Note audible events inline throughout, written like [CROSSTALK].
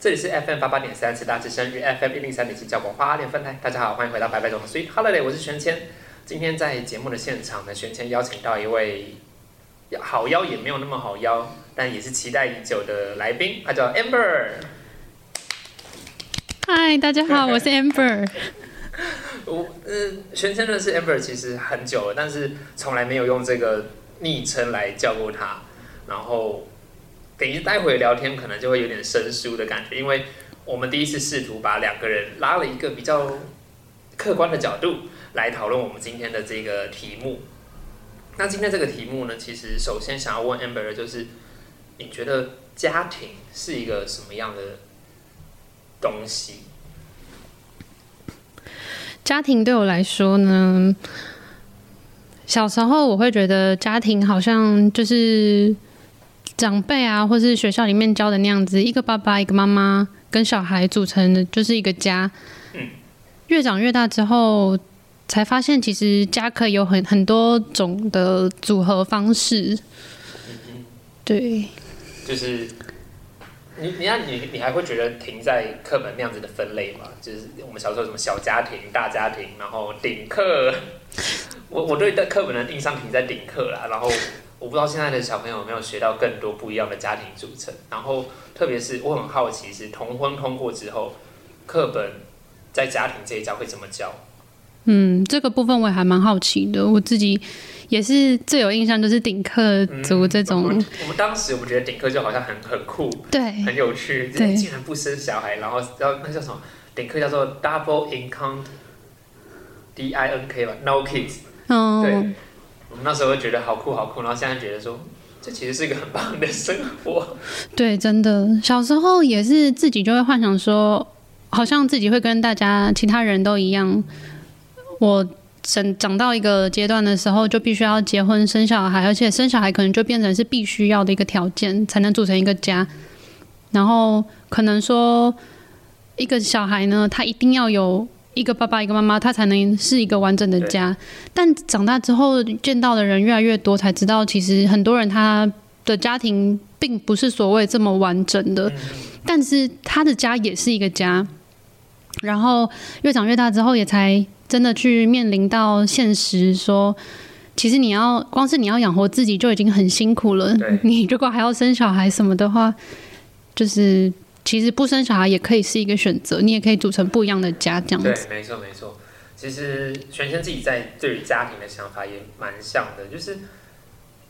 这里是 FM 八八点三，慈大之声与 FM 一零三点七教广花莲分台。大家好，欢迎回到白白总的 Sweet Holiday，我是玄谦。今天在节目的现场呢，玄谦邀请到一位好邀也没有那么好邀，但也是期待已久的来宾，他叫 Amber。嗨，大家好，[LAUGHS] 我是 Amber。[LAUGHS] 我呃，全称认识 Amber 其实很久了，但是从来没有用这个昵称来叫过他。然后等于待会聊天可能就会有点生疏的感觉，因为我们第一次试图把两个人拉了一个比较客观的角度来讨论我们今天的这个题目。那今天这个题目呢，其实首先想要问 Amber 的就是，你觉得家庭是一个什么样的东西？家庭对我来说呢，小时候我会觉得家庭好像就是长辈啊，或是学校里面教的那样子，一个爸爸、一个妈妈跟小孩组成的就是一个家。嗯，越长越大之后，才发现其实家可以有很很多种的组合方式。对，就是你，你看你，你还会觉得停在课本那样子的分类吗？就是我们小时候什么小家庭、大家庭，然后顶课。我我对课本的印象停在顶课啦，然后我不知道现在的小朋友有没有学到更多不一样的家庭组成。然后特别是我很好奇，是同婚通过之后，课本在家庭这一章会怎么教？嗯，这个部分我也还蛮好奇的，我自己也是最有印象，就是顶客族这种。我们我们当时我们觉得顶客就好像很很酷，对，很有趣，对竟然不生小孩，然后然后那叫什么？顶客叫做 double income，D I N K 吧，no kids。对，嗯，我们那时候会觉得好酷好酷，然后现在觉得说，这其实是一个很棒的生活。对，真的，小时候也是自己就会幻想说，好像自己会跟大家其他人都一样。我长长到一个阶段的时候，就必须要结婚生小孩，而且生小孩可能就变成是必须要的一个条件，才能组成一个家。然后可能说，一个小孩呢，他一定要有一个爸爸一个妈妈，他才能是一个完整的家。但长大之后见到的人越来越多，才知道其实很多人他的家庭并不是所谓这么完整的，但是他的家也是一个家。然后越长越大之后，也才真的去面临到现实，说其实你要光是你要养活自己就已经很辛苦了，你如果还要生小孩什么的话，就是其实不生小孩也可以是一个选择，你也可以组成不一样的家这样对子。，没错没错。其实全轩自己在对于家庭的想法也蛮像的，就是，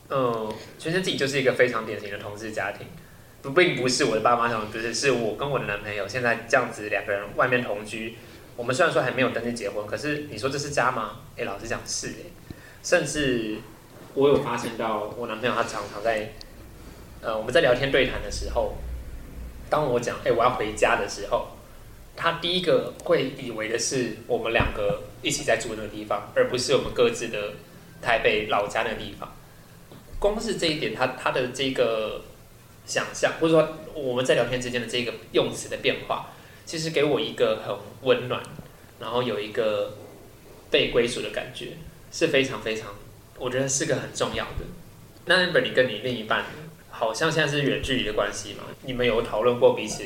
呃，全轩自己就是一个非常典型的同志家庭，不并不是我的爸妈想，不是，是我跟我的男朋友现在这样子两个人外面同居。我们虽然说还没有登记结婚，可是你说这是家吗？哎、老实讲是哎、甚至我有发现到我男朋友他常常在，呃，我们在聊天对谈的时候，当我讲哎、我要回家的时候，他第一个会以为的是我们两个一起在住那个地方，而不是我们各自的台北老家那个地方。光是这一点，他他的这个想象，或者说我们在聊天之间的这个用词的变化，其实给我一个很温暖，然后有一个被归属的感觉，是非常非常，我觉得是个很重要的。那 Amber，你跟你另一半好像现在是远距离的关系嘛？你们有讨论过彼此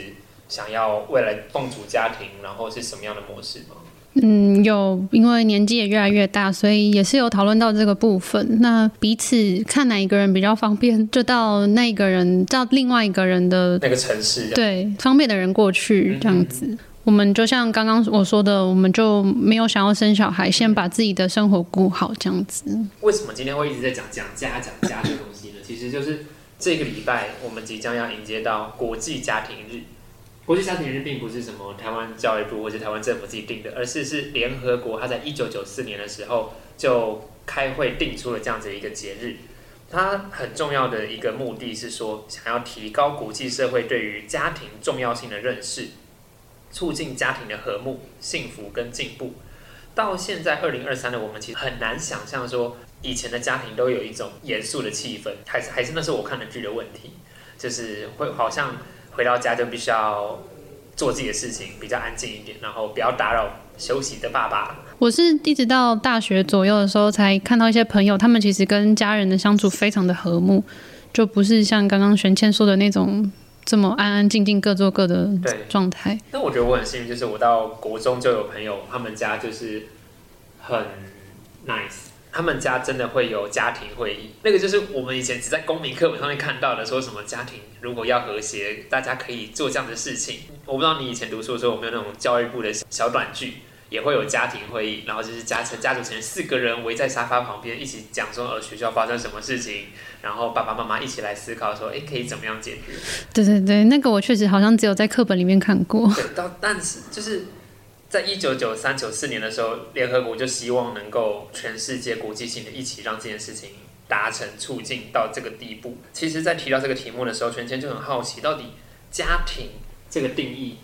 想要未来共组家庭，然后是什么样的模式吗？嗯，有，因为年纪也越来越大，所以也是有讨论到这个部分。那彼此看哪一个人比较方便，就到那一个人，到另外一个人的那个城市，对方便的人过去嗯这样子。我们就像刚刚我说的，我们就没有想要生小孩，先把自己的生活顾好这样子。为什么今天会一直在讲讲家讲家这个东西呢？其实就是这个礼拜我们即将要迎接到国际家庭日。国际家庭日并不是什么台湾教育部或者台湾政府自己定的，而是是联合国，它在一九九四年的时候就开会定出了这样子一个节日。它很重要的一个目的是说，想要提高国际社会对于家庭重要性的认识，促进家庭的和睦、幸福跟进步。到现在二零二三的我们，其实很难想象说，以前的家庭都有一种严肃的气氛，还是还是那是我看的剧的问题，就是会好像回到家就必须要做自己的事情，比较安静一点，然后不要打扰休息的爸爸。我是一直到大学左右的时候，才看到一些朋友，他们其实跟家人的相处非常的和睦，就不是像刚刚玄倩说的那种这么安安静静各做各的对状态。那我觉得我很幸运，就是我到国中就有朋友，他们家就是很 nice，他们家真的会有家庭会议，那个就是我们以前只在公民课本上面看到的，说什么家庭如果要和谐，大家可以做这样的事情。我不知道你以前读书的时候有没有那种教育部的小短剧。也会有家庭会议，然后就是家成家族成员四个人围在沙发旁边一起讲说呃学校发生什么事情，然后爸爸妈妈一起来思考说哎可以怎么样解决。对对对，那个我确实好像只有在课本里面看过。对，到但是就是在一九九三九四年的时候，联合国就希望能够全世界国际性的一起让这件事情达成促进到这个地步。其实，在提到这个题目的时候，全谦就很好奇，到底家庭这个定义。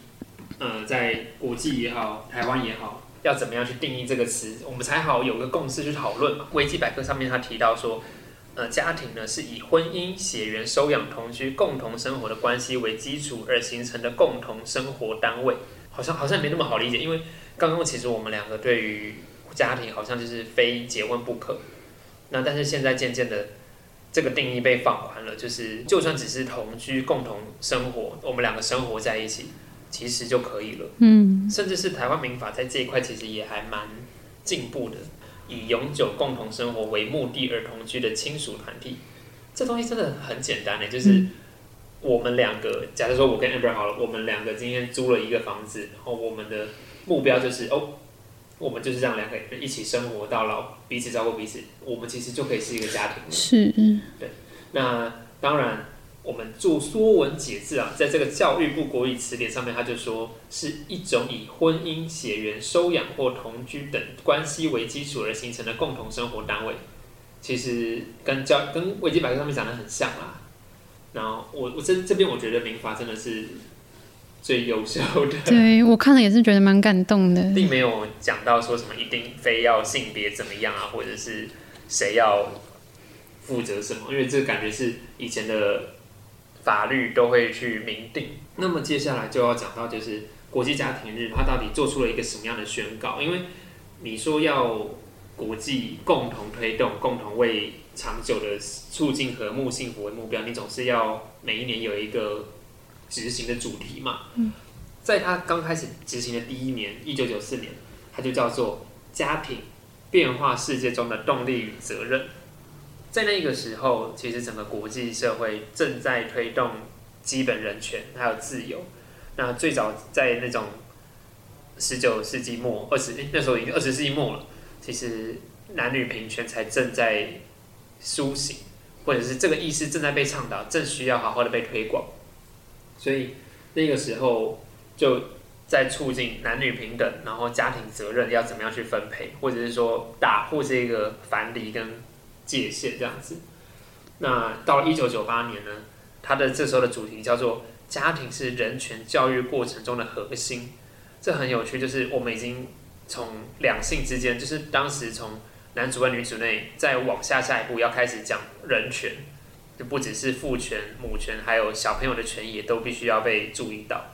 呃，在国际也好，台湾也好，要怎么样去定义这个词，我们才好有个共识去讨论嘛。维基百科上面他提到说，呃，家庭呢是以婚姻、血缘、收养、同居、共同生活的关系为基础而形成的共同生活单位。好像好像没那么好理解，因为刚刚其实我们两个对于家庭好像就是非结婚不可。那但是现在渐渐的，这个定义被放宽了，就是就算只是同居、共同生活，我们两个生活在一起。其实就可以了，嗯，甚至是台湾民法在这一块其实也还蛮进步的，以永久共同生活为目的而同居的亲属团体，这东西真的很简单的，就是我们两个，假设说我跟 Amber 好了，我们两个今天租了一个房子，然后我们的目标就是哦，我们就是这样两个人一起生活到老，彼此照顾彼此，我们其实就可以是一个家庭了。是，对，那当然。我们做《说文解字》啊，在这个教育部国语词典上面，他就说是一种以婚姻、血缘、收养或同居等关系为基础而形成的共同生活单位。其实跟教跟维基百科上面讲的很像啦。然后我我这这边我觉得民法真的是最优秀的。对我看了也是觉得蛮感动的，并没有讲到说什么一定非要性别怎么样啊，或者是谁要负责什么，因为这个感觉是以前的。法律都会去明定。那么接下来就要讲到，就是国际家庭日，它到底做出了一个什么样的宣告？因为你说要国际共同推动、共同为长久的促进和睦幸福为目标，你总是要每一年有一个执行的主题嘛。嗯，在他刚开始执行的第一年，一九九四年，他就叫做家庭变化世界中的动力与责任。在那个时候，其实整个国际社会正在推动基本人权还有自由。那最早在那种十九世纪末、二十那时候已经二十世纪末了，其实男女平权才正在苏醒，或者是这个意识正在被倡导，正需要好好的被推广。所以那个时候就在促进男女平等，然后家庭责任要怎么样去分配，或者是说打破这个藩篱跟。界限这样子，那到一九九八年呢，他的这时候的主题叫做“家庭是人权教育过程中的核心”，这很有趣，就是我们已经从两性之间，就是当时从男主外女主内，再往下下一步要开始讲人权，就不只是父权、母权，还有小朋友的权益也都必须要被注意到。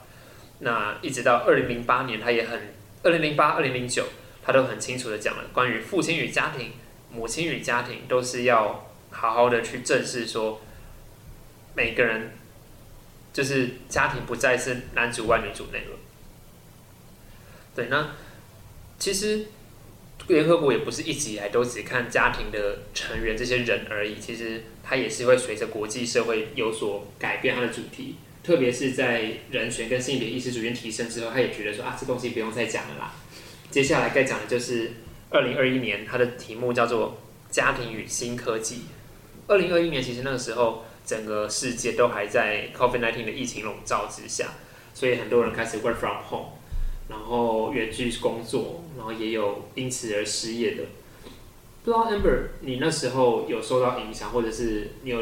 那一直到二零零八年，他也很二零零八、二零零九，他都很清楚的讲了关于父亲与家庭。母亲与家庭都是要好好的去正视，说每个人就是家庭不再是男主外女主内了。对，那其实联合国也不是一直以来都只看家庭的成员这些人而已，其实它也是会随着国际社会有所改变它的主题，特别是在人权跟性别意识逐渐提升之后，他也觉得说啊，这东西不用再讲了啦，接下来该讲的就是。二零二一年，它的题目叫做“家庭与新科技”。二零二一年，其实那个时候，整个世界都还在 COVID-19 的疫情笼罩之下。所以很多人开始 work from home，然后远距工作，然后也有因此而失业的。不知道 Amber，你那时候有受到影响，或者是你有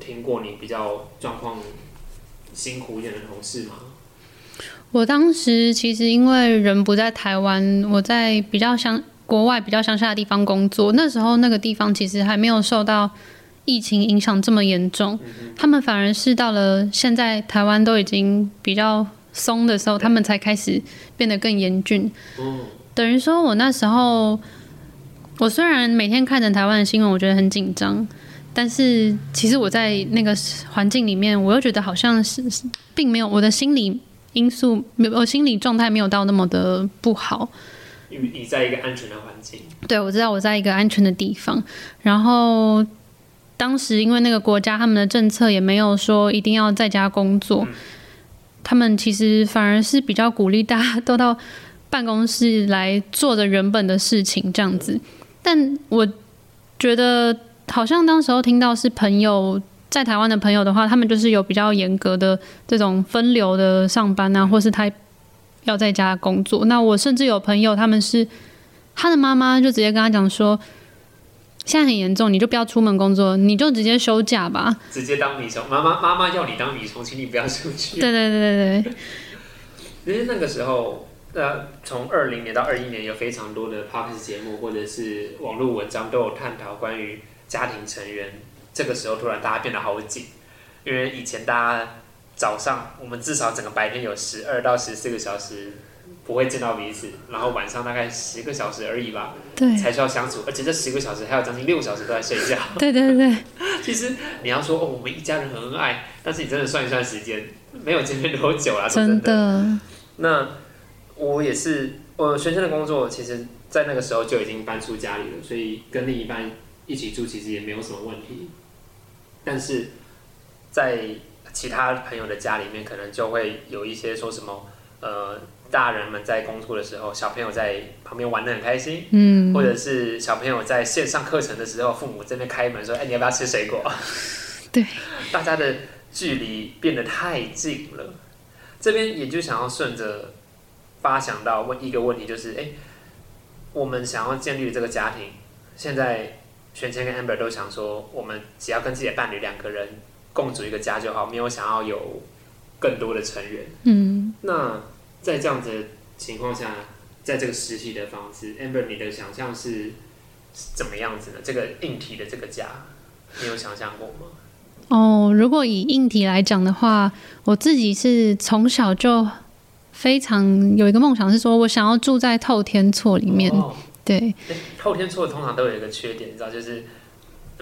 听过你比较状况辛苦一点的同事吗？我当时其实因为人不在台湾，我在比较乡国外比较乡下的地方工作，那时候那个地方其实还没有受到疫情影响这么严重，他们反而是到了现在台湾都已经比较松的时候，他们才开始变得更严峻。嗯，等于说我那时候，我虽然每天看着台湾的新闻，我觉得很紧张，但是其实我在那个环境里面，我又觉得好像是是并没有我的心理因素，没有我心理状态没有到那么的不好。因为你在一个安全的环境，对，我知道我在一个安全的地方，然后当时因为那个国家他们的政策也没有说一定要在家工作，他们其实反而是比较鼓励大家都到办公室来做着原本的事情这样子。但我觉得好像当时候听到是朋友在台湾的朋友的话，他们就是有比较严格的这种分流的上班啊，或是他要在家工作。那我甚至有朋友他们是他的妈妈就直接跟他讲说，现在很严重，你就不要出门工作，你就直接休假吧。直接当米虫。妈妈妈妈要你当米虫，请你不要出去。对对对对对，其实那个时候，呃，从二零年到二一年，有非常多的 p o d c s 节目或者是网络文章都有探讨关于家庭成员。这个时候突然大家变得好紧，因为以前大家早上我们至少整个白天有十二到十四个小时不会见到彼此，然后晚上大概十个小时而已吧，对才需要相处，而且这十个小时还有将近六个小时都在睡觉。对对对，[LAUGHS] 其实你要说哦，我们一家人很恩爱，但是你真的算一算时间，没有见面多久啦，说真。的，那我也是，我学生的工作，其实在那个时候就已经搬出家里了，所以跟另一半一起住其实也没有什么问题。但是在其他朋友的家里面，可能就会有一些说什么，呃，大人们在工作的时候，小朋友在旁边玩的很开心，嗯或，者是小朋友在线上课程的时候，父母在那边开门说：“哎，你要不要吃水果？” [LAUGHS] 对，大家的距离变得太近了。这边也就想要顺着发想到问一个问题，就是：哎，我们想要建立这个家庭，现在玄谦跟 Amber 都想说，我们只要跟自己的伴侣两个人共组一个家就好，没有想要有更多的成员。嗯，那在这样子的情况下，在这个实体的房子，Amber，你的想象是怎么样子呢？这个硬体的这个家，你有想象过吗？哦，如果以硬体来讲的话，我自己是从小就非常有一个梦想，是说我想要住在透天厝里面。哦对，诶后天厝通常都有一个缺点，你知道，就是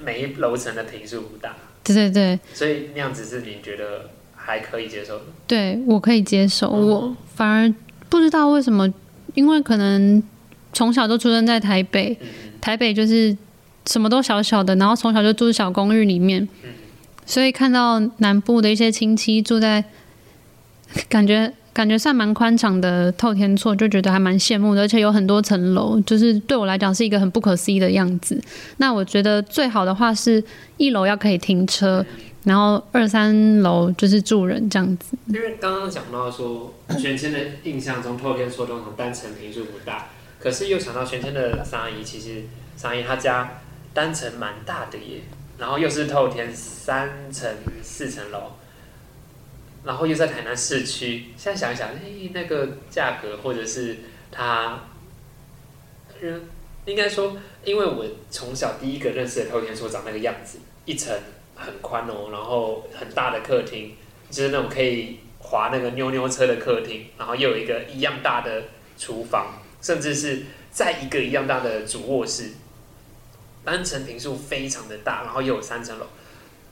每一楼层的平数不大，对对对，所以那样子是你觉得还可以接受的。对我可以接受。嗯我反而不知道为什么，因为可能从小都出生在台北，嗯台北就是什么都小小的，然后从小就住小公寓里面，嗯所以看到南部的一些亲戚住在，[LAUGHS] 感觉感觉算蛮宽敞的透天厝，就觉得还蛮羡慕的，而且有很多层楼，就是对我来讲是一个很不可思议的样子。那我觉得最好的话是一楼要可以停车，然后二三楼就是住人这样子。因为刚刚讲到说，玄谦的印象中，透天错通常单层平数不大，可是又想到玄谦的三阿姨，其实三阿姨她家单层蛮大的耶，然后又是透天三层四层楼，然后又在台南市区。现在想一想，嘿，那个价格或者是他，应该说，因为我从小第一个认识的透天厝长那个样子，一层很宽哦，然后很大的客厅，就是那种可以滑那个妞妞车的客厅，然后又有一个一样大的厨房，甚至是在一个一样大的主卧室，单层平数非常的大，然后又有三层楼。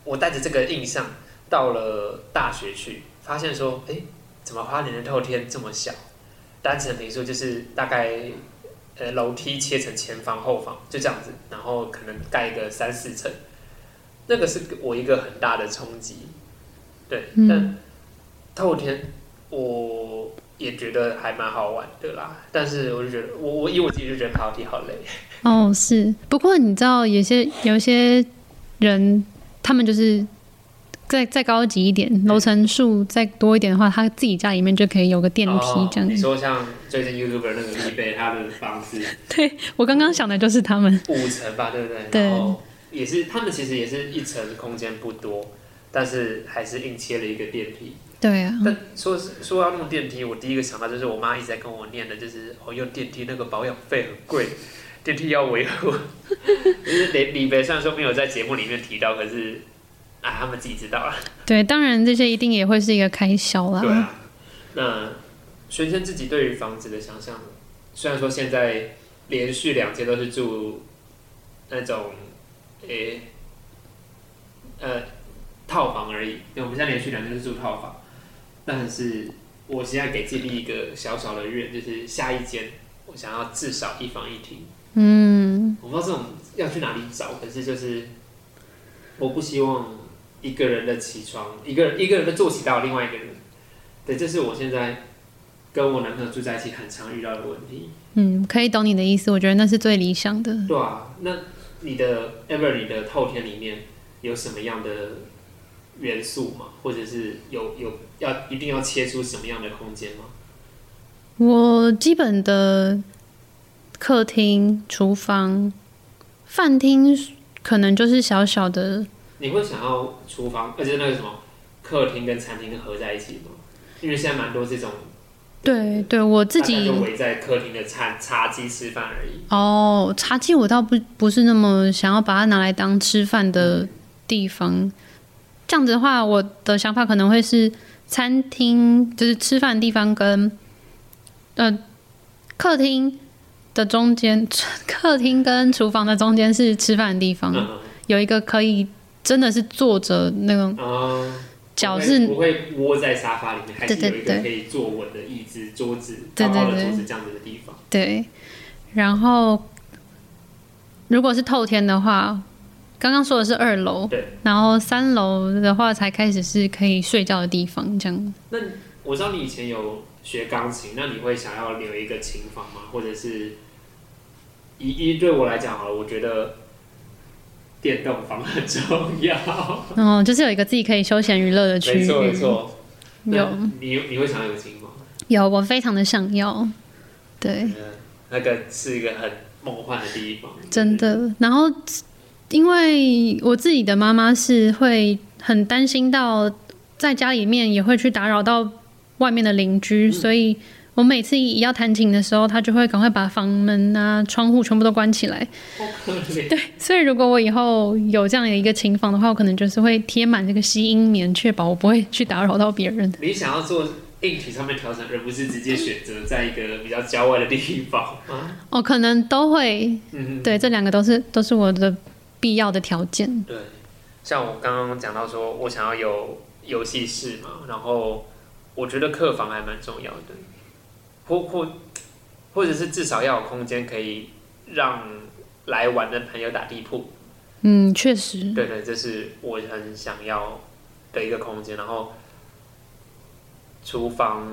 我带着这个印象到了大学去，发现说，哎，怎么花莲的透天这么小？单层平数就是大概呃楼梯切成前房后房，就这样子，然后可能盖个三四层，那个是我一个很大的冲击。对，嗯但透天我也觉得还蛮好玩的啦，但是我就觉得我我以我自己就觉得爬楼梯好累。哦，是。不过你知道，有些有些人，他们就是再再高级一点，楼层数再多一点的话，他自己家里面就可以有个电梯这样子。哦你说像最近 YouTuber 那个立贝，他的房子 [LAUGHS] 对我刚刚想的就是他们。五层吧，对不对？对也是他们其实也是一层空间不多，但是还是硬切了一个电梯。对啊，但说是说要弄电梯，我第一个想到就是我妈一直在跟我念的，就是哦用电梯那个保养费很贵，电梯要维护。[LAUGHS] 就是李李北虽然说没有在节目里面提到，可是啊他们自己知道了。对，当然这些一定也会是一个开销啦。对啊，那玄生自己对于房子的想象，虽然说现在连续两间都是住那种诶、呃套房而已，因为我们现在连续两天是住套房，但是我现在给自己立一个小小的愿，就是下一间我想要至少一房一厅。嗯，我不知道这种要去哪里找，可是就是我不希望一个人的起床，一个人一个人的坐起到另外一个人，对，这是我现在跟我男朋友住在一起很常遇到的问题。嗯，可以懂你的意思，我觉得那是最理想的。对啊，那你的 ever 你的透天里面有什么样的元素吗？或者是有有要一定要切出什么样的空间吗？我基本的客厅、厨房、饭厅可能就是小小的，你会想要厨房，而且那个什么客厅跟餐厅合在一起吗？因为现在蛮多这种对对，我自己就围在客厅的餐茶几吃饭而已。哦，茶几我倒不不是那么想要把它拿来当吃饭的地方。这样子的话，我的想法可能会是餐厅，就是吃饭的地方跟呃客厅的中间，[LAUGHS] 客厅跟厨房的中间是吃饭的地方，嗯有一个可以真的是坐着那种嗯，脚是不会窝在沙发里面，还是有一个可以坐稳的椅子、桌子、高高的对桌子这样子的地方。对，然后如果是透天的话，刚刚说的是二楼，对，然后三楼的话才开始是可以睡觉的地方，这样。那我知道你以前有学钢琴，那你会想要留一个琴房吗？或者是一一对我来讲好了，我觉得电动房很重要。[LAUGHS] 哦就是有一个自己可以休闲娱乐的区没错没域，错。有你你会想要有琴房？有，我非常的想要，对，嗯，那个是一个很梦幻的地方，真的。然后因为我自己的妈妈是会很担心到在家里面也会去打扰到外面的邻居，所以我每次一要弹琴的时候，他就会赶快把房门啊、窗户全部都关起来。好可怜。所以如果我以后有这样的一个琴房的话，我可能就是会贴满这个吸音棉，确保我不会去打扰到别人。你想要做硬体上面调整，而不是直接选择在一个比较郊外的地方吗？哦，可能都会，嗯，对，这两个都是都是我的必要的条件。对。像我刚刚讲到说，我想要有游戏室嘛，然后我觉得客房还蛮重要的，或或或者是至少要有空间可以让来玩的朋友打地铺。嗯，确实，对对，这是我很想要的一个空间。然后厨房，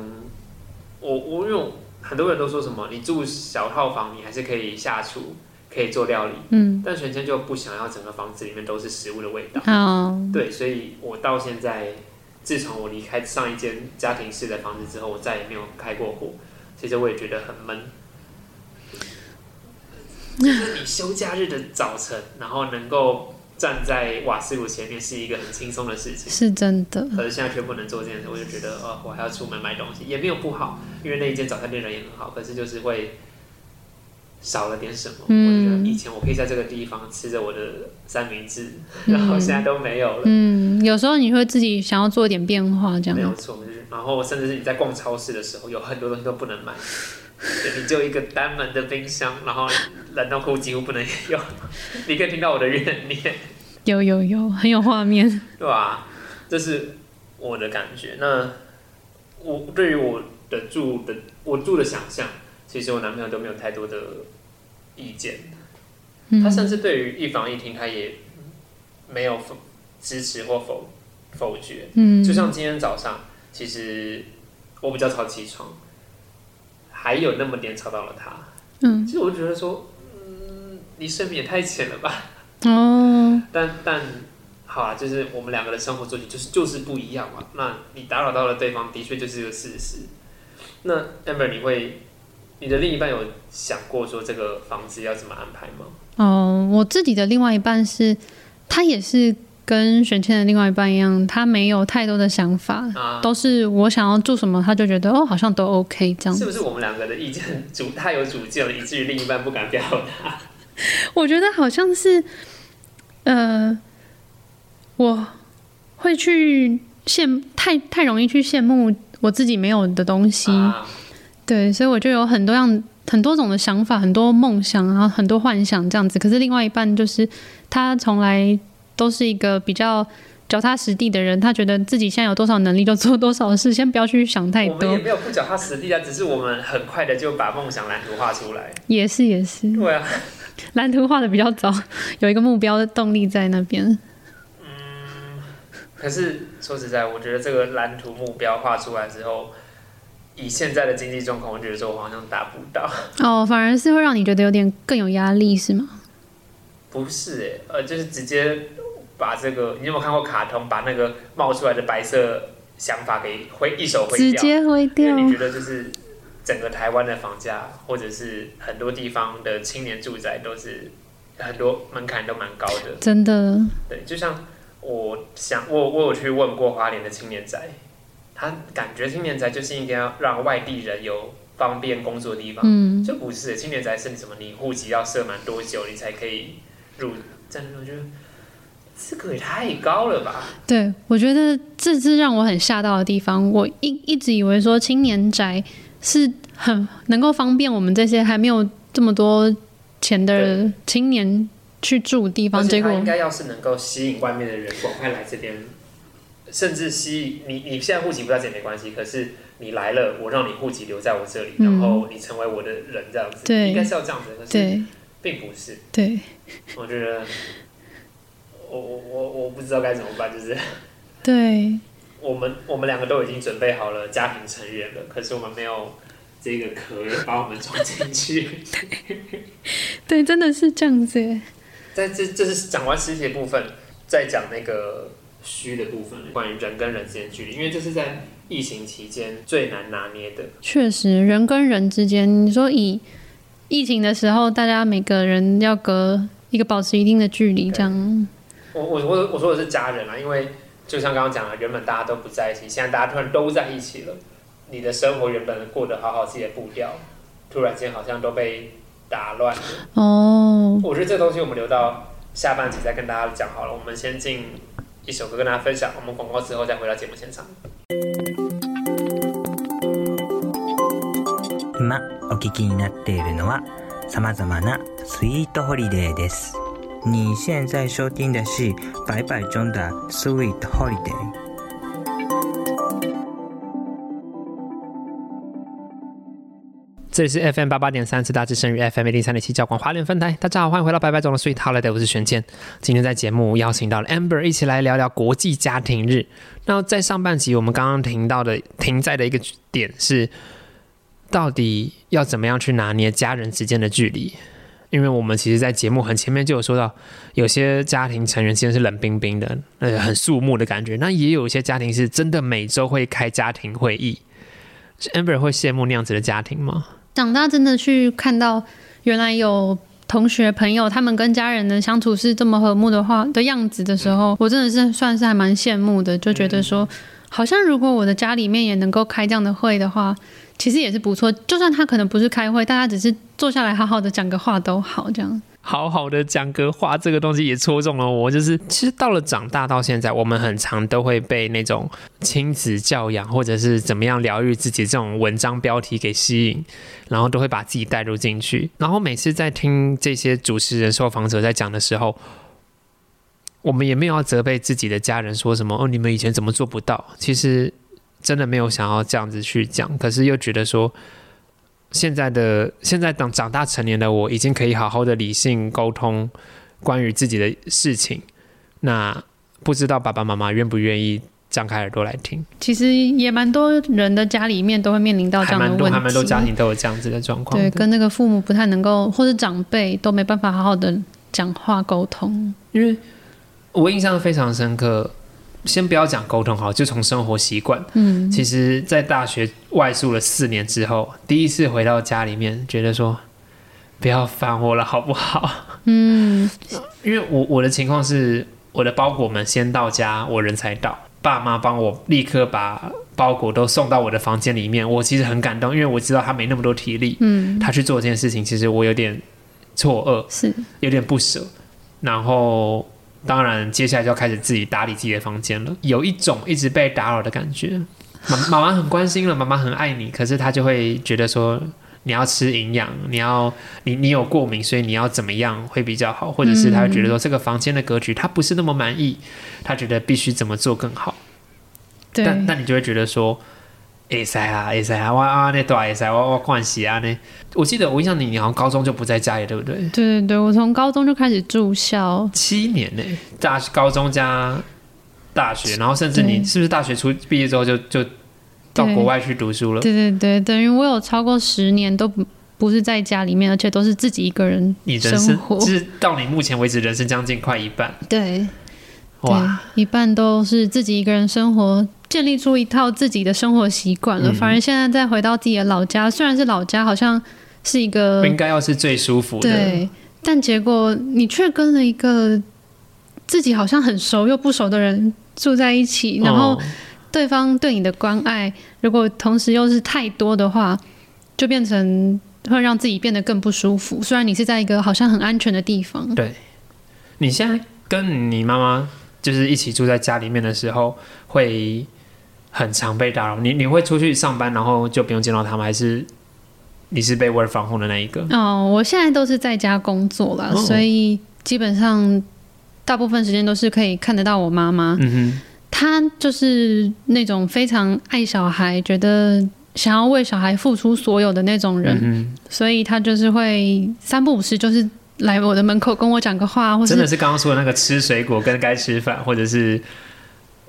我我因为很多人都说什么，你住小套房，你还是可以下厨，可以做料理。嗯，但玄谦就不想要整个房子里面都是食物的味道。哦，对，所以我到现在，自从我离开上一间家庭式的房子之后，我再也没有开过火。其实我也觉得很闷。[LAUGHS] 就是你休假日的早晨，然后能够站在瓦斯炉前面，是一个很轻松的事情。是真的。可是现在却不能做这件事，我就觉得，哦，我还要出门买东西，也没有不好，因为那一间早餐店人也很好，可是就是会少了点什么。嗯我觉得以前我可以在这个地方吃着我的三明治，然后现在都没有了。嗯，有时候你会自己想要做一点变化，这样。没有错，就是然后甚至是你在逛超市的时候，有很多东西都不能买，对你只有一个单门的冰箱，然后冷冻库几乎不能用。你可以听到我的怨念，有有有，很有画面。对吧？这是我的感觉。那我对于我的住的我住的想象，其实我男朋友都没有太多的意见，他甚至对于一房一厅，他也没有否支持或否否决。嗯，就像今天早上，其实我比较早起床，还有那么点吵到了他。嗯，其实我就觉得说，嗯，你睡眠也太浅了吧。哦，[LAUGHS] 但但好啊，就是我们两个的生活作息就是就是不一样嘛。那你打扰到了对方，的确就是一个事实。那 Amber，你会你的另一半有想过说这个房子要怎么安排吗？哦，我自己的另外一半是，他也是跟玄谦的另外一半一样，他没有太多的想法，啊，都是我想要做什么，他就觉得哦，好像都 OK 这样是。不是我们两个的意见主太有主见了，以至于另一半不敢表达？[LAUGHS] 我觉得好像是，呃，我会去羡太太容易去羡慕我自己没有的东西，啊，对，所以我就有很多样、很多种的想法，很多梦想，然后很多幻想这样子。可是另外一半就是他从来都是一个比较脚踏实地的人，他觉得自己现在有多少能力就做多少事，先不要去想太多。我们也没有不脚踏实地啊，只是我们很快的就把梦想蓝图画出来。也是也是，对啊，蓝图画的比较早，有一个目标的动力在那边。嗯可是说实在，我觉得这个蓝图目标画出来之后，以现在的经济状况，我觉得说我好像达不到。哦，反而是会让你觉得有点更有压力，是吗？不是哎、呃，就是直接把这个，你有没有看过卡通，把那个冒出来的白色想法给挥一手挥直？接挥掉因为。你觉得就是整个台湾的房价，或者是很多地方的青年住宅，都是很多门槛都蛮高的。真的，对，就像我想，我我有去问过花莲的青年宅，他感觉青年宅就是应该要让外地人有方便工作的地方，嗯，就不是青年宅是你什么？你户籍要设满多久，你才可以入？真的，我觉得这个也太高了吧？对，我觉得这是让我很吓到的地方。我一一直以为说青年宅是很能够方便我们这些还没有这么多钱的青年去住的地方，结果应该要是能够吸引外面的人赶快来这边，甚至吸引你。你现在户籍不在这里没关系，可是你来了，我让你户籍留在我这里，嗯然后你成为我的人，这样子，对应该是要这样子，可是对并不是。对我觉得，我我我我不知道该怎么办，就是对 [LAUGHS] 我们我们两个都已经准备好了家庭成员了，可是我们没有这个壳把我们装进去。[LAUGHS] 对，真的是这样子耶。在这这是讲完实体的部分，再讲那个虚的部分，关于人跟人之间距离，因为这是在疫情期间最难拿捏的。确实，人跟人之间，你说以疫情的时候，大家每个人要隔一个保持一定的距离，这样我我我我说的是家人啊，因为就像刚刚讲的，原本大家都不在一起，现在大家突然都在一起了，你的生活原本过得好好自己的步调，突然间好像都被打乱了。哦，我觉得这个东西我们留到下半集再跟大家讲好了。我们先进一首歌跟大家分享，我们广告之后再回到节目现场。今お聞きになっているのは様々なスイートホリデーです。 你现在收听的是百百中的 Sweet Holiday。这里是 FM 八八点三次大致生日 FM 零三点七教广华联分台，大家好，欢迎回到白白中的 Sweet Holiday，我是玄健。今天在节目邀请到了 Amber 一起来聊聊国际家庭日。那在上半集我们刚刚停到的停在的一个点是，到底要怎么样去拿捏家人之间的距离？因为我们其实，在节目很前面就有说到，有些家庭成员其实是冷冰冰的，呃，很肃穆的感觉。那也有一些家庭是真的每周会开家庭会议。是 Amber 会羡慕那样子的家庭吗？长大真的去看到原来有同学朋友他们跟家人的相处是这么和睦的话的样子的时候，我真的是算是还蛮羡慕的，就觉得说，好像如果我的家里面也能够开这样的会的话，其实也是不错。就算他可能不是开会，大家只是坐下来好好的讲个话都好，这样。好好的讲个话，这个东西也戳中了我。就是其实到了长大到现在，我们很常都会被那种亲子教养或者是怎么样疗愈自己这种文章标题给吸引，然后都会把自己带入进去。然后每次在听这些主持人、受访者在讲的时候，我们也没有要责备自己的家人说什么哦，你们以前怎么做不到？其实真的没有想要这样子去讲，可是又觉得说。现在的现在等长大成年的我，已经可以好好的理性沟通关于自己的事情。那不知道爸爸妈妈愿不愿意张开耳朵来听？其实也蛮多人的家里面都会面临到这样的问题，还蛮多家庭都有这样子的状况对，跟那个父母不太能够，或者长辈都没办法好好的讲话沟通。因为我印象非常深刻。先不要讲沟通好，就从生活习惯。嗯，其实，在大学外宿了四年之后，第一次回到家里面，觉得说不要烦我了，好不好？嗯，[LAUGHS] 因为我我的情况是，我的包裹们先到家，我人才到，爸妈帮我立刻把包裹都送到我的房间里面，我其实很感动，因为我知道他没那么多体力，嗯，他去做这件事情，其实我有点错愕，是，有点不舍，然后。当然，接下来就要开始自己打理自己的房间了。有一种一直被打扰的感觉，妈妈妈很关心了，妈妈很爱你，可是她就会觉得说，你要吃营养，你要你你有过敏，所以你要怎么样会比较好，或者是她会觉得说，这个房间的格局她不是那么满意，她觉得必须怎么做更好。对，但但你就会觉得说。会使啊，会使啊，我啊那大会使，我我惯习啊呢。我记得我印象里，你好像高中就不在家里，对不对？对对对，我从高中就开始住校，七年呢，大高中加大学，然后甚至你是不是大学出毕业之后就就到国外去读书了？对对对，等于我有超过十年都不不是在家里面，而且都是自己一个人你人生生活就。是到你目前为止人生将近快一半，对哇！对，一半都是自己一个人生活，建立出一套自己的生活习惯了。嗯反而现在再回到自己的老家，虽然是老家，好像是一个应该要是最舒服的。对，但结果你却跟了一个自己好像很熟又不熟的人住在一起，然后哦对方对你的关爱，如果同时又是太多的话，就变成会让自己变得更不舒服。虽然你是在一个好像很安全的地方，对，你现在跟你妈妈就是一起住在家里面的时候，会很常被打扰。你你会出去上班，然后就不用见到他们，还是你是被 work from home 的那一个？哦，我现在都是在家工作了，哦所以基本上大部分时间都是可以看得到我妈妈。嗯哼她就是那种非常爱小孩，觉得想要为小孩付出所有的那种，人，嗯所以她就是会三不五时就是来我的门口跟我讲个话，或者，真的是是刚刚说的那个吃水果跟该吃饭，或者是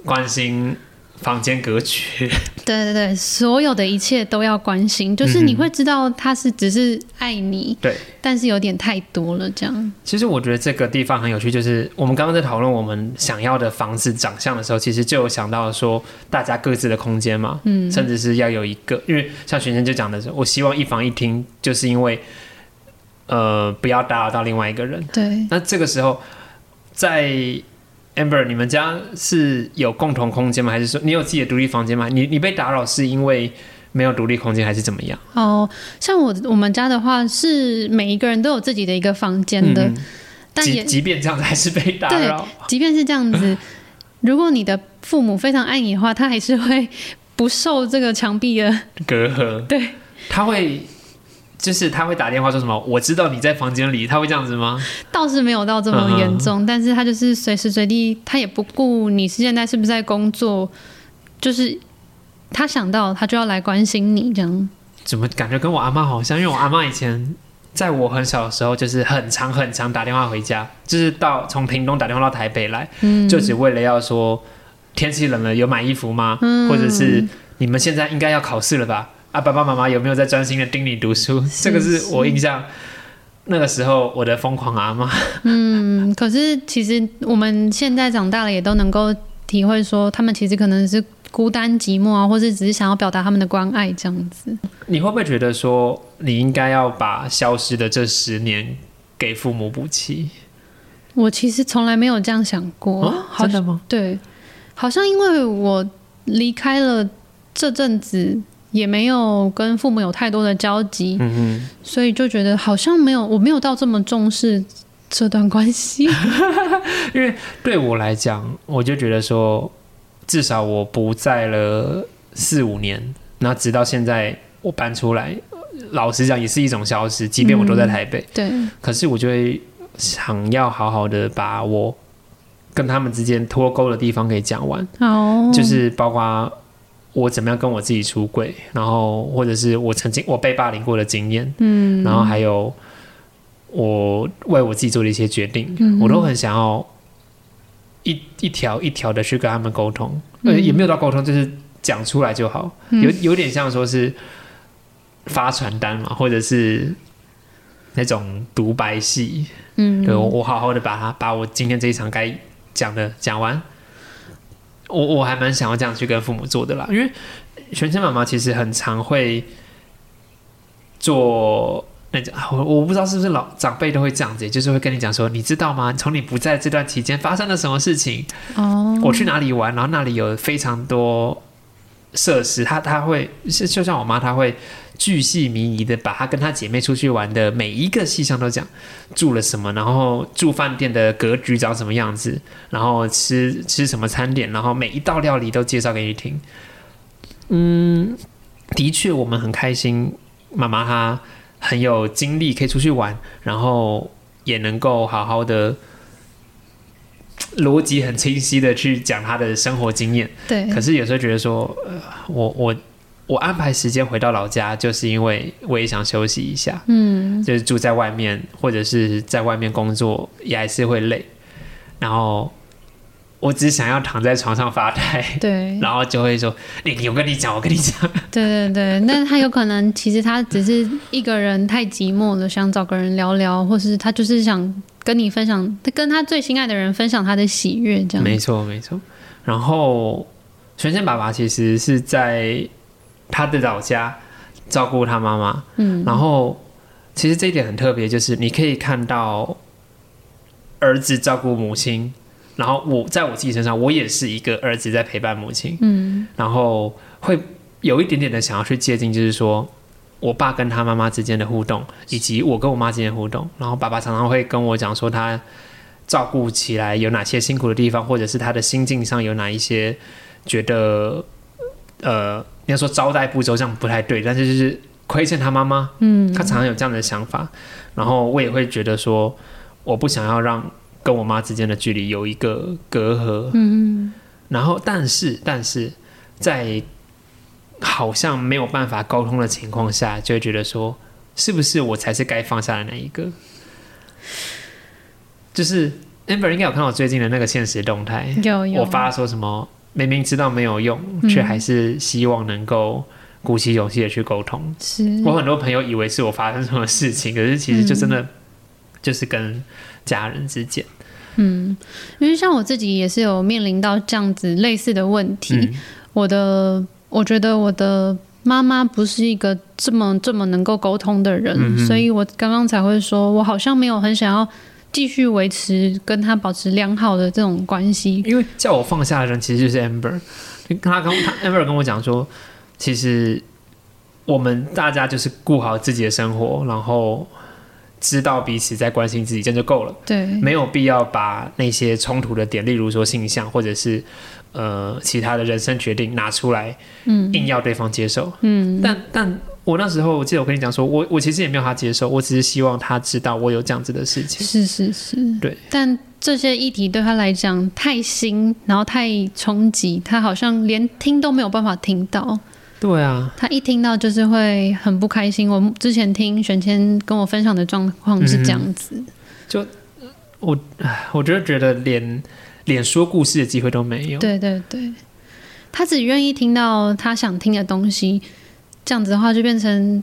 关心房间格局。[LAUGHS] 对对对，所有的一切都要关心，就是你会知道他是只是爱你，对，但是有点太多了，这样。其实我觉得这个地方很有趣，就是我们刚刚在讨论我们想要的房子长相的时候，其实就有想到说大家各自的空间嘛，嗯，甚至是要有一个，因为像学生就讲的是，我希望一房一厅，就是因为呃不要打扰到另外一个人。对，那这个时候，在 Amber，你们家是有共同空间吗？还是说你有自己的独立房间吗？你你被打扰是因为没有独立空间，还是怎么样？哦，像我我们家的话是每一个人都有自己的一个房间的，嗯但也即即便这样子，还是被打扰。即便是这样子，如果你的父母非常爱你的话，他还是会不受这个墙壁的隔阂，对，他会就是他会打电话说什么？我知道你在房间里，他会这样子吗？倒是没有到这么严重，但是他就是随时随地，他也不顾你现在是不是在工作，就是他想到他就要来关心你这样。怎么感觉跟我阿妈好像？因为我阿妈以前在我很小的时候，就是很长很长打电话回家，就是到从屏东打电话到台北来，嗯，就只为了要说天气冷了有买衣服吗？嗯或者是你们现在应该要考试了吧？啊，爸爸妈妈有没有在专心的盯你读书？这个是我印象那个时候我的疯狂阿妈。嗯，可是其实我们现在长大了，也都能够体会说，他们其实可能是孤单寂寞啊，或是只是想要表达他们的关爱这样子。你会不会觉得说你应该要把消失的这十年给父母补齐？我其实从来没有这样想过，哦好真的吗？对，好像因为我离开了这阵子，也没有跟父母有太多的交集，嗯所以就觉得好像没有，我没有到这么重视这段关系。[LAUGHS] 因为对我来讲，我就觉得说，至少我不在了四五年，那直到现在我搬出来，老实讲也是一种消失，即便我都在台北，对，可是我就会想要好好的把我跟他们之间脱钩的地方给讲完。哦，就是包括我怎么样跟我自己出轨，然后或者是我曾经我被霸凌过的经验，嗯，然后还有我为我自己做的一些决定，嗯我都很想要一一条一条的去跟他们沟通，呃，嗯也没有到沟通，就是讲出来就好，嗯。有有点像说是发传单嘛，或者是那种独白戏，嗯，对我我好好的把它把我今天这一场该讲的讲完，我我还蛮想要这样去跟父母做的啦，因为全身妈妈其实很常会做。那种我我不知道是不是老长辈都会这样子，就是会跟你讲说，你知道吗？从你不在这段期间发生了什么事情？哦，我去哪里玩，然后那里有非常多设施，他他会是就像我妈，她会巨细靡遗的把她跟她姐妹出去玩的每一个细项都讲，住了什么，然后住饭店的格局长什么样子，然后吃吃什么餐点，然后每一道料理都介绍给你听。嗯，的确，我们很开心，妈妈她很有精力可以出去玩，然后也能够好好的。逻辑很清晰的去讲她的生活经验，对，可是有时候觉得说，呃，我我我安排时间回到老家，就是因为我也想休息一下，嗯，就是住在外面或者是在外面工作，也还是会累。然后我只想要躺在床上发呆，对，[LAUGHS] 然后就会说，你你我跟你讲，我跟你讲，对对对，那他有可能其实他只是一个人太寂寞了，想找个人聊聊，或是他就是想跟你分享，跟他最心爱的人分享他的喜悦，这样。没错没错。然后玄仙爸爸其实是在他的老家照顾他妈妈，嗯，然后其实这一点很特别，就是你可以看到儿子照顾母亲，然后我在我自己身上，我也是一个儿子在陪伴母亲，嗯。然后会有一点点的想要去接近，就是说我爸跟他妈妈之间的互动，以及我跟我妈之间的互动。然后爸爸常常会跟我讲说他照顾起来有哪些辛苦的地方，或者是他的心境上有哪一些觉得呃，你要说招待不周这样不太对，但是就是亏欠他妈妈，嗯，他常常有这样的想法，然后我也会觉得说，我不想要让跟我妈之间的距离有一个隔阂，嗯。然后但是但是在好像没有办法沟通的情况下，就会觉得说，是不是我才是该放下的那一个？就是 Amber 应该有看到我最近的那个现实动态，有有。我发说什么，明明知道没有用，嗯。却还是希望能够鼓起勇气的去沟通。是，我很多朋友以为是我发生什么事情，可是其实就真的就是跟家人之间。嗯，因为像我自己也是有面临到这样子类似的问题，嗯。我的我觉得我的妈妈不是一个这么这么能够沟通的人，嗯所以我刚刚才会说，我好像没有很想要继续维持跟他保持良好的这种关系。因为叫我放下的人其实就是 Amber，他跟他 Amber 跟我讲说，其实我们大家就是顾好自己的生活，然后知道彼此在关心自己，这样就够了。对，没有必要把那些冲突的点，例如说性向或者是呃其他的人生决定拿出来，嗯硬要对方接受。嗯，但但我那时候，我记得我跟你讲说，我我其实也没有他接受，我只是希望他知道我有这样子的事情。是是是，对。但这些议题对他来讲太新，然后太冲击，他好像连听都没有办法听到。对啊，他一听到就是会很不开心。我之前听玄谦跟我分享的状况是这样子，我唉我觉得觉得连连说故事的机会都没有。对对对，他只愿意听到他想听的东西，这样子的话就变成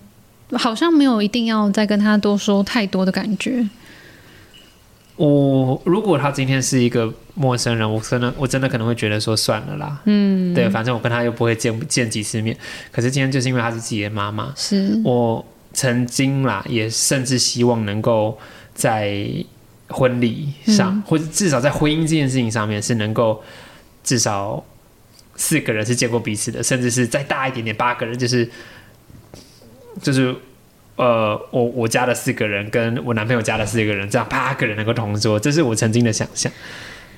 好像没有一定要再跟他多说太多的感觉。我如果他今天是一个陌生人，我真的我真的可能会觉得说算了啦。嗯，对，反正我跟他又不会见见几次面。可是今天就是因为他是自己的妈妈，是，我曾经啦，也甚至希望能够在婚礼上，嗯或者至少在婚姻这件事情上面，是能够至少四个人是见过彼此的，甚至是再大一点点，八个人，就是就是呃，我我家的四个人跟我男朋友家的四个人，这样八个人能够同桌，这是我曾经的想象。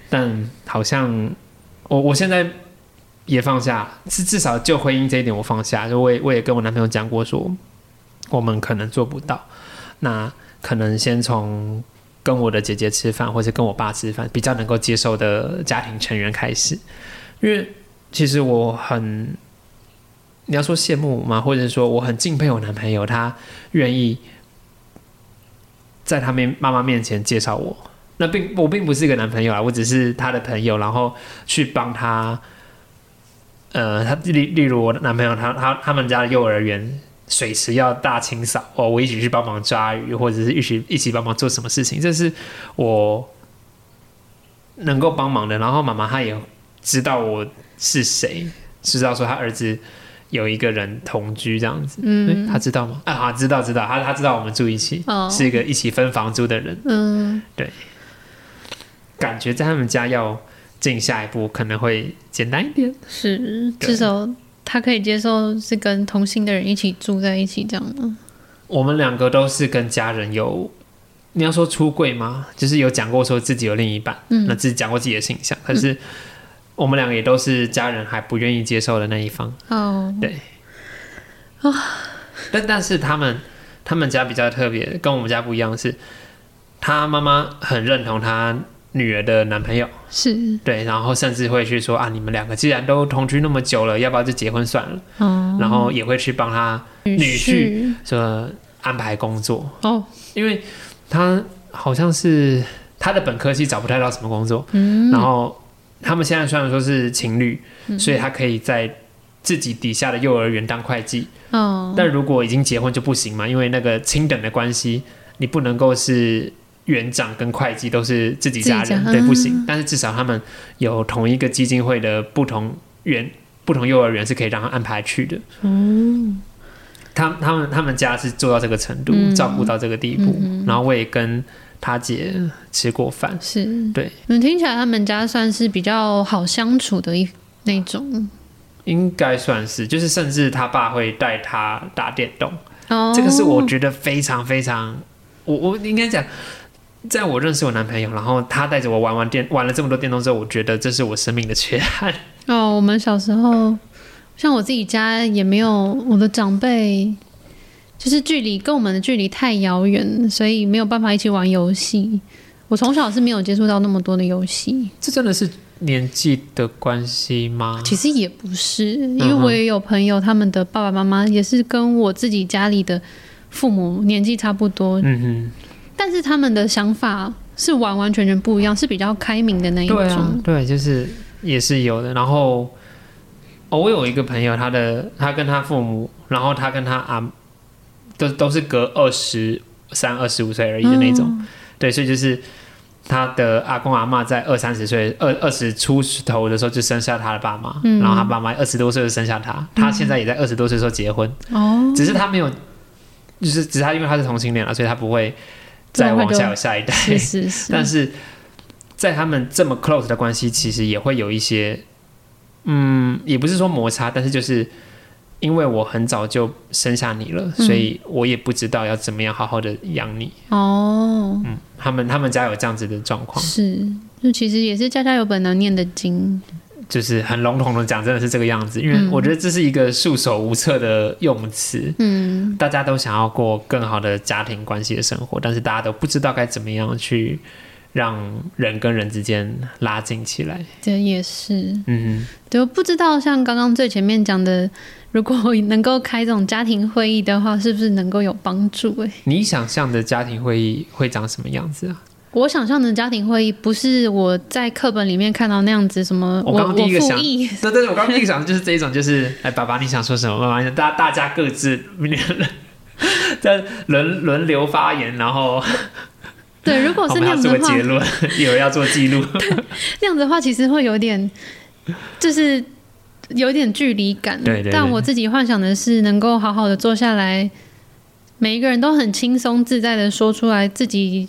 但好像我我现在也放下，至至少就婚姻这一点我放下，就我也我也跟我男朋友讲过说，我们可能做不到，那可能先从跟我的姐姐吃饭，或者跟我爸吃饭，比较能够接受的家庭成员开始，因为其实我很。你要说羡慕吗？或者说我很敬佩我男朋友，他愿意在他面妈妈面前介绍我。那并我并不是一个男朋友啊，我只是他的朋友，然后去帮他。呃，他例例如我的男朋友，他他他们家的幼儿园水池要大清扫哦，我一起去帮忙抓鱼，或者是一起一起帮忙做什么事情，这是我能够帮忙的。然后妈妈她也知道我是谁，知道说他儿子有一个人同居这样子。嗯嗯，她知道吗？啊，知道知道，他他知道我们住一起，哦是一个一起分房租的人。嗯，对感觉在他们家要进下一步可能会简单一点。是至少他可以接受是跟同性的人一起住在一起这样吗？我们两个都是跟家人有，你要说出柜吗？就是有讲过说自己有另一半，嗯那自己讲过自己的形象，可是我们两个也都是家人还不愿意接受的那一方。哦，对。啊但但是他们他们家比较特别，跟我们家不一样是，他妈妈很认同他女儿的男朋友，是。对，然后甚至会去说啊，你们两个既然都同居那么久了，要不要就结婚算了？哦，然后也会去帮他女女婿。说安排工作，哦，因为他好像是他的本科系找不太到什么工作，嗯，然后他们现在虽然说是情侣，嗯。所以他可以在自己底下的幼儿园当会计，哦，但如果已经结婚就不行嘛，因为那个亲等的关系，你不能够是园长跟会计都是自己家人，对，不行。嗯。但是至少他们有同一个基金会的不同园、不同幼儿园是可以让他安排去的。嗯他他们他们家是做到这个程度，嗯。照顾到这个地步，嗯。然后我也跟他姐吃过饭。是，对，嗯，听起来他们家算是比较好相处的一那种。应该算是，就是甚至他爸会带他打电动，哦，这个是我觉得非常非常，我我应该讲，在我认识我男朋友，然后他带着我玩玩电玩了这么多电动之后，我觉得这是我生命的缺憾。哦，我们小时候，像我自己家也没有我的长辈，就是距离跟我们的距离太遥远，所以没有办法一起玩游戏。我从小是没有接触到那么多的游戏，这真的是年纪的关系吗？其实也不是，因为我也有朋友，他们的爸爸妈妈也是跟我自己家里的父母年纪差不多，嗯但是他们的想法是完完全全不一样，是比较开明的那一种，对啊种。，对，就是也是有的。然后，哦，我有一个朋友，他的他跟他父母，然后他跟他阿，都都是隔二十三、二十五岁而已的那种。嗯。对，所以就是他的阿公阿妈在二三十岁、二二十出头的时候就生下他的爸妈，嗯。然后他爸妈二十多岁就生下他，他现在也在二十多岁的时候结婚，哦，只是他没有，就是只是他因为他是同性恋了，所以他不会再往下有下一代。是是是，[LAUGHS] 但是在他们这么 close 的关系，其实也会有一些，嗯，也不是说摩擦，但是就是因为我很早就生下你了，所以我也不知道要怎么样好好的养你。哦，嗯，他们他们家有这样子的状况，是，就其实也是家家有本难念的经。就是很笼统的讲，真的是这个样子。因为嗯我觉得这是一个束手无策的用词。嗯，大家都想要过更好的家庭关系的生活，但是大家都不知道该怎么样去让人跟人之间拉近起来。这也是。嗯对，我不知道像刚刚最前面讲的，如果 [LAUGHS] 能够开这种家庭会议的话，是不是能够有帮助？哎，你想象的家庭会议会长什么样子啊？我想象的家庭会议不是我在课本里面看到那样子，什么我刚刚第一个想复议，[LAUGHS] 对对对，我刚刚第一个想的就是这一种，就是哎，爸爸你想说什么？妈妈，大家大家各自在轮轮流发言，然后对，如果是 [LAUGHS] 那样子的话，结论，有人要做记录。那样子的话，其实会有点，就是有点距离感。对对对但我自己幻想的是，能够好好的坐下来，每一个人都很轻松自在的说出来自己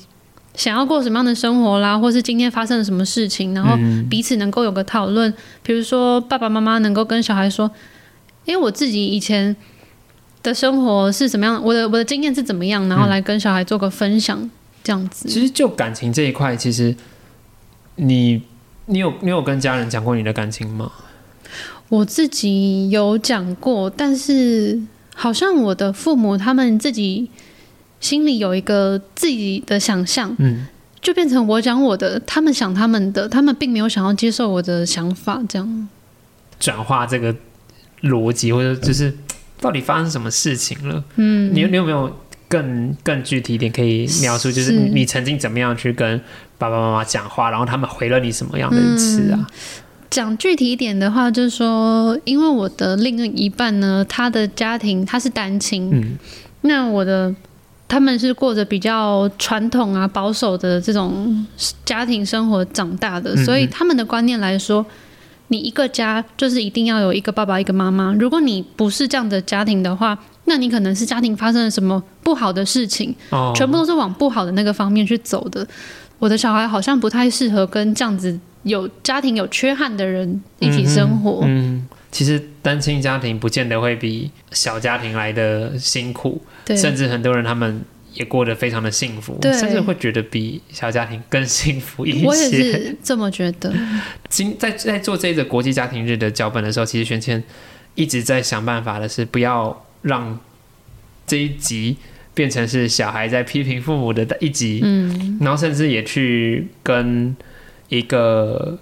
想要过什么样的生活啦，或是今天发生了什么事情，然后嗯彼此能够有个讨论。比如说，爸爸妈妈能够跟小孩说：“因为我自己以前的生活是怎么样，我的我的经验是怎么样，然后嗯来跟小孩做个分享，这样子。”其实就感情这一块，其实你你有你有跟家人讲过你的感情吗？我自己有讲过，但是好像我的父母他们自己心里有一个自己的想象，嗯，就变成我讲我的，他们想他们的，他们并没有想要接受我的想法，这样。转化这个逻辑，或者就是到底发生什么事情了？嗯，你你有没有更更具体一点可以描述？就是是你你曾经怎么样去跟爸爸妈妈讲话，然后他们回了你什么样的词啊？讲具体一点的话，就是说，因为我的另一半呢，他的家庭他是单亲，嗯那我的他们是过着比较传统啊、保守的这种家庭生活长大的，嗯所以他们的观念来说，你一个家就是一定要有一个爸爸、一个妈妈。如果你不是这样的家庭的话，那你可能是家庭发生了什么不好的事情，哦全部都是往不好的那个方面去走的。我的小孩好像不太适合跟这样子有家庭有缺憾的人一起生活。嗯，其实单亲家庭不见得会比小家庭来的辛苦，对，甚至很多人他们也过得非常的幸福，对甚至会觉得比小家庭更幸福一些我也。是这么觉得。[LAUGHS] 今在在做这个国际家庭日的脚本的时候，其实玄谦一直在想办法的是不要让这一集变成是小孩在批评父母的一集，嗯然后甚至也去跟一个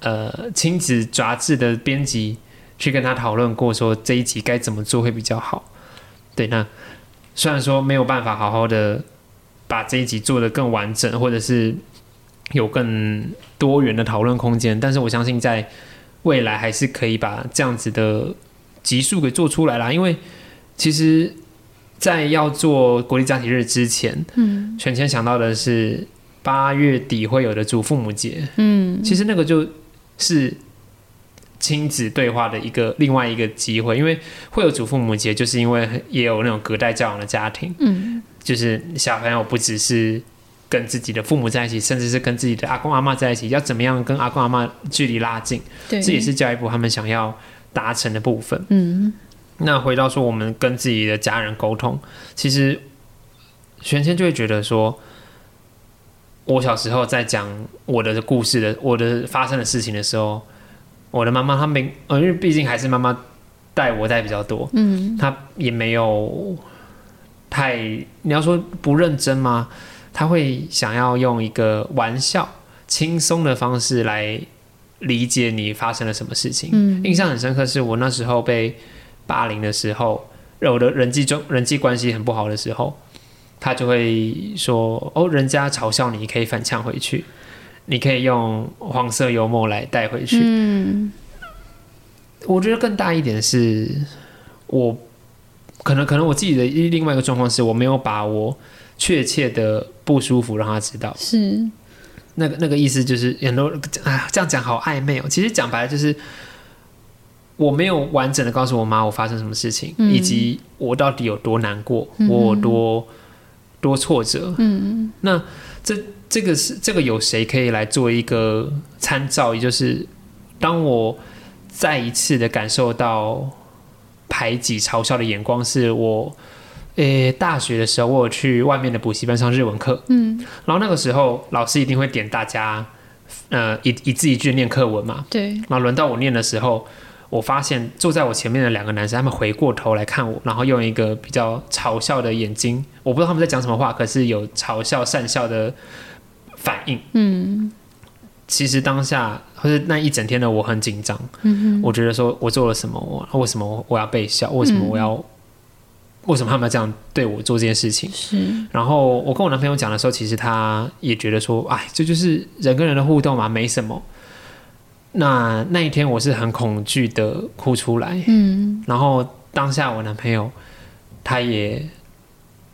呃亲子杂志的编辑去跟他讨论过，说这一集该怎么做会比较好。对，那虽然说没有办法好好的把这一集做得更完整，或者是有更多元的讨论空间，但是我相信在未来还是可以把这样子的集数给做出来啦。因为其实，在要做国立家庭日之前，嗯全谦想到的是八月底会有的祖父母节，嗯，其实那个就是亲子对话的一个另外一个机会，因为会有祖父母节，就是因为也有那种隔代教养的家庭，嗯。就是小朋友不只是跟自己的父母在一起，甚至是跟自己的阿公阿妈在一起，要怎么样跟阿公阿妈距离拉近，对，这也是教育部他们想要达成的部分。嗯。那回到说，我们跟自己的家人沟通，其实玄谦就会觉得说，我小时候在讲我的故事的，我的发生的事情的时候，我的妈妈她没，呃，因为毕竟还是妈妈带我带比较多，嗯她也没有太，你要说不认真吗？她会想要用一个玩笑、轻松的方式来理解你发生了什么事情。嗯印象很深刻，是我那时候被霸凌的时候，我的人际中人际关系很不好的时候，他就会说：“哦，人家嘲笑你，可以反呛回去，你可以用黄色幽默来带回去。嗯我觉得更大一点是，我可能可能我自己的另外一个状况是我没有把我确切的不舒服让他知道。是那个那个意思就是很多啊，这样讲好暧昧哦。其实讲白了就是，我没有完整的告诉我妈我发生什么事情，嗯以及我到底有多难过，嗯我有多多挫折。嗯那这这个是这个有谁可以来做一个参照？也就是当我再一次的感受到排挤、嘲笑的眼光，是我。诶，大学的时候，我有去外面的补习班上日文课，嗯然后那个时候，老师一定会点大家，呃，一一字一句念课文嘛。对然后轮到我念的时候，我发现坐在我前面的两个男生，他们回过头来看我，然后用一个比较嘲笑的眼睛，我不知道他们在讲什么话，可是有嘲笑、讪笑的反应。嗯其实当下或者那一整天的我很紧张，嗯我觉得说我做了什么，我为什么我要被笑？为什么我要？为什么他们要这样对我做这件事情？是然后我跟我男朋友讲的时候，其实他也觉得说，哎，这就是人跟人的互动嘛，没什么。那那一天我是很恐惧的哭出来，嗯。然后当下我男朋友他也，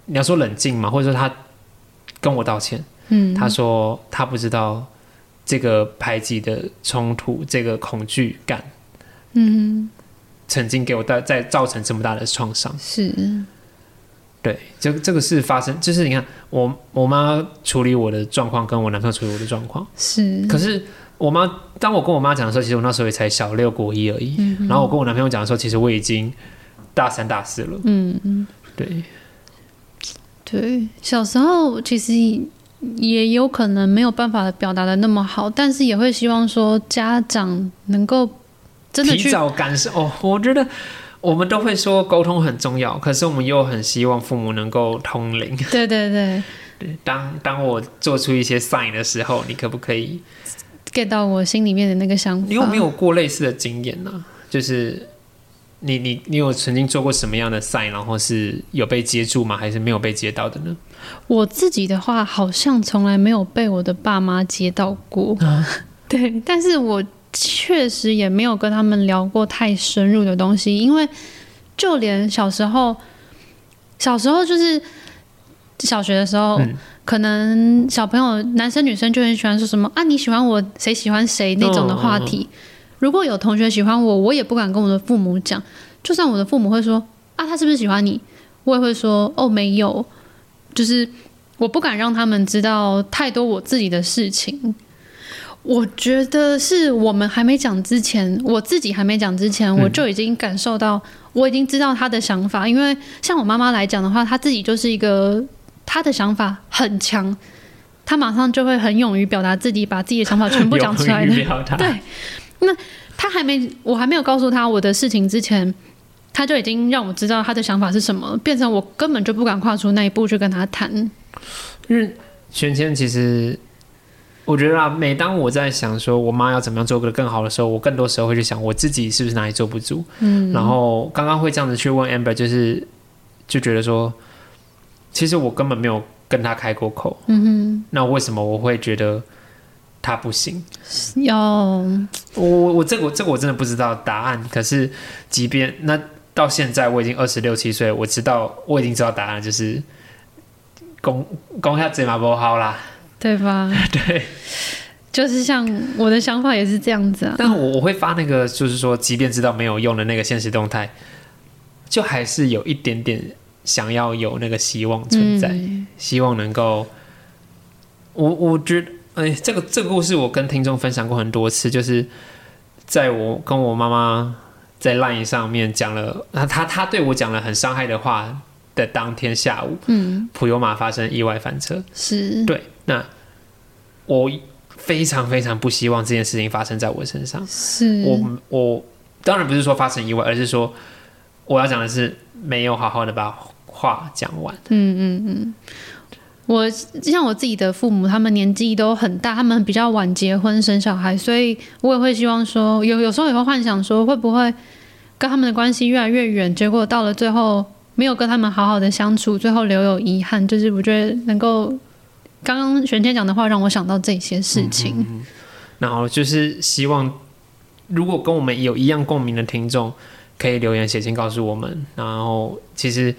你要说冷静嘛，或者说他跟我道歉，嗯，他说他不知道这个排挤的冲突，这个恐惧感嗯。曾经给我带在造成这么大的创伤。是。对，这这个是发生，就是你看我我妈处理我的状况，跟我男朋友处理我的状况。是，可是我妈，当我跟我妈讲的时候，其实我那时候也才小六国一而已。嗯然后我跟我男朋友讲的时候，其实我已经大三大四了。嗯嗯对，对，小时候其实也有可能没有办法表达的那么好，但是也会希望说家长能够真的去提早感受哦，我觉得我们都会说沟通很重要，可是我们又很希望父母能够通灵。对对对对，当当我做出一些 sign 的时候，你可不可以？Get 到我心里面的那个想法。你有没有过类似的经验呢、就是你你你有曾经做过什么样的 sign，然后是有被接住吗？还是没有被接到的呢？我自己的话，好像从来没有被我的爸妈接到过。[LAUGHS] 对，但是我确实也没有跟他们聊过太深入的东西，因为就连小时候，小时候就是小学的时候，嗯可能小朋友男生女生就很喜欢说什么啊，你喜欢我，谁喜欢谁那种的话题。如果有同学喜欢我，我也不敢跟我的父母讲，就算我的父母会说啊，他是不是喜欢你，我也会说哦，没有，就是我不敢让他们知道太多我自己的事情。我觉得是我们还没讲之前，我自己还没讲之前，我就已经感受到，我已经知道他的想法。因为像我妈妈来讲的话，她自己就是一个她的想法很强，他马上就会很勇于表达自己，把自己的想法全部 [LAUGHS] 讲出来对，那他还没，我还没有告诉他我的事情之前，他就已经让我知道他的想法是什么，变成我根本就不敢跨出那一步去跟他谈。因为萱萱其实，我觉得啊，每当我在想说我妈要怎么样做个更好的时候，我更多时候会去想我自己是不是哪里做不足。嗯，然后刚刚会这样子去问 Amber，就是就觉得说，其实我根本没有跟他开过口，嗯哼那为什么我会觉得他不行？哼，要我我我这个我这个我真的不知道答案。可是即便那到现在我已经二十六七岁，我知道我已经知道答案，就是攻攻下嘴马不好啦。对吧？[LAUGHS] 对，就是像我的想法也是这样子啊。但我我会发那个，就是说，即便知道没有用的那个现实动态，就还是有一点点想要有那个希望存在，嗯希望能够。我我觉得，哎，这个这个故事我跟听众分享过很多次，就是在我跟我妈妈在 LINE 上面讲了，那她她对我讲了很伤害的话的当天下午，嗯，普悠玛发生意外翻车，是，对，那我非常非常不希望这件事情发生在我身上。是，我我当然不是说发生意外，而是说我要讲的是没有好好的把话讲完。嗯嗯嗯。我像我自己的父母，他们年纪都很大，他们比较晚结婚生小孩，所以我也会希望说，有有时候也会幻想说，会不会跟他们的关系越来越远，结果到了最后没有跟他们好好的相处，最后留有遗憾。就是我觉得能够刚刚玄天讲的话，让我想到这些事情。然后就是希望，如果跟我们有一样共鸣的听众，可以留言写信告诉我们。然后其实。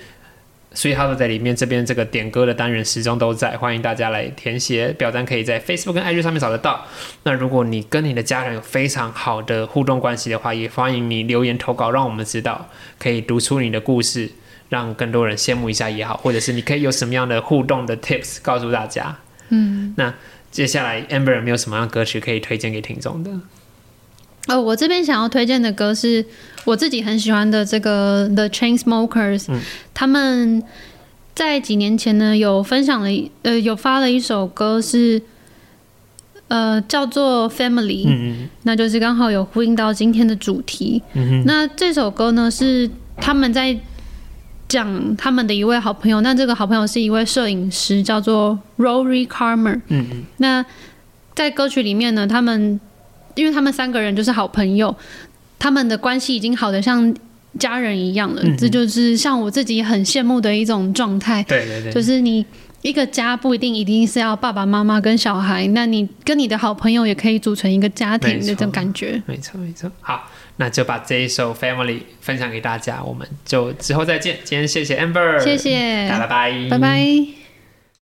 所以他都在里面，这边这个点歌的单元始终都在，欢迎大家来填写表单，可以在 Facebook 跟 IG 上面找得到。那如果你跟你的家人有非常好的互动关系的话，也欢迎你留言投稿，让我们知道，可以读出你的故事，让更多人羡慕一下也好，或者是你可以有什么样的互动的 tips 告诉大家。嗯，那接下来 Amber 有没有什么样的歌曲可以推荐给听众的？哦，我这边想要推荐的歌是我自己很喜欢的这个 The Chainsmokers，、嗯他们在几年前呢有分享了一呃有发了一首歌是呃叫做 Family，、嗯那就是刚好有呼应到今天的主题。嗯那这首歌呢是他们在讲他们的一位好朋友，那这个好朋友是一位摄影师，叫做 Rory Carmer。嗯嗯那在歌曲里面呢，他们因为他们三个人就是好朋友，他们的关系已经好的像家人一样了。嗯这就是像我自己很羡慕的一种状态，对对对，就是你一个家不一定一定是要爸爸妈妈跟小孩，那你跟你的好朋友也可以组成一个家庭没错的这种感觉。没错没错。好，那就把这一首 Family 分享给大家，我们就之后再见。今天谢谢 Amber，谢谢大家拜拜，拜拜。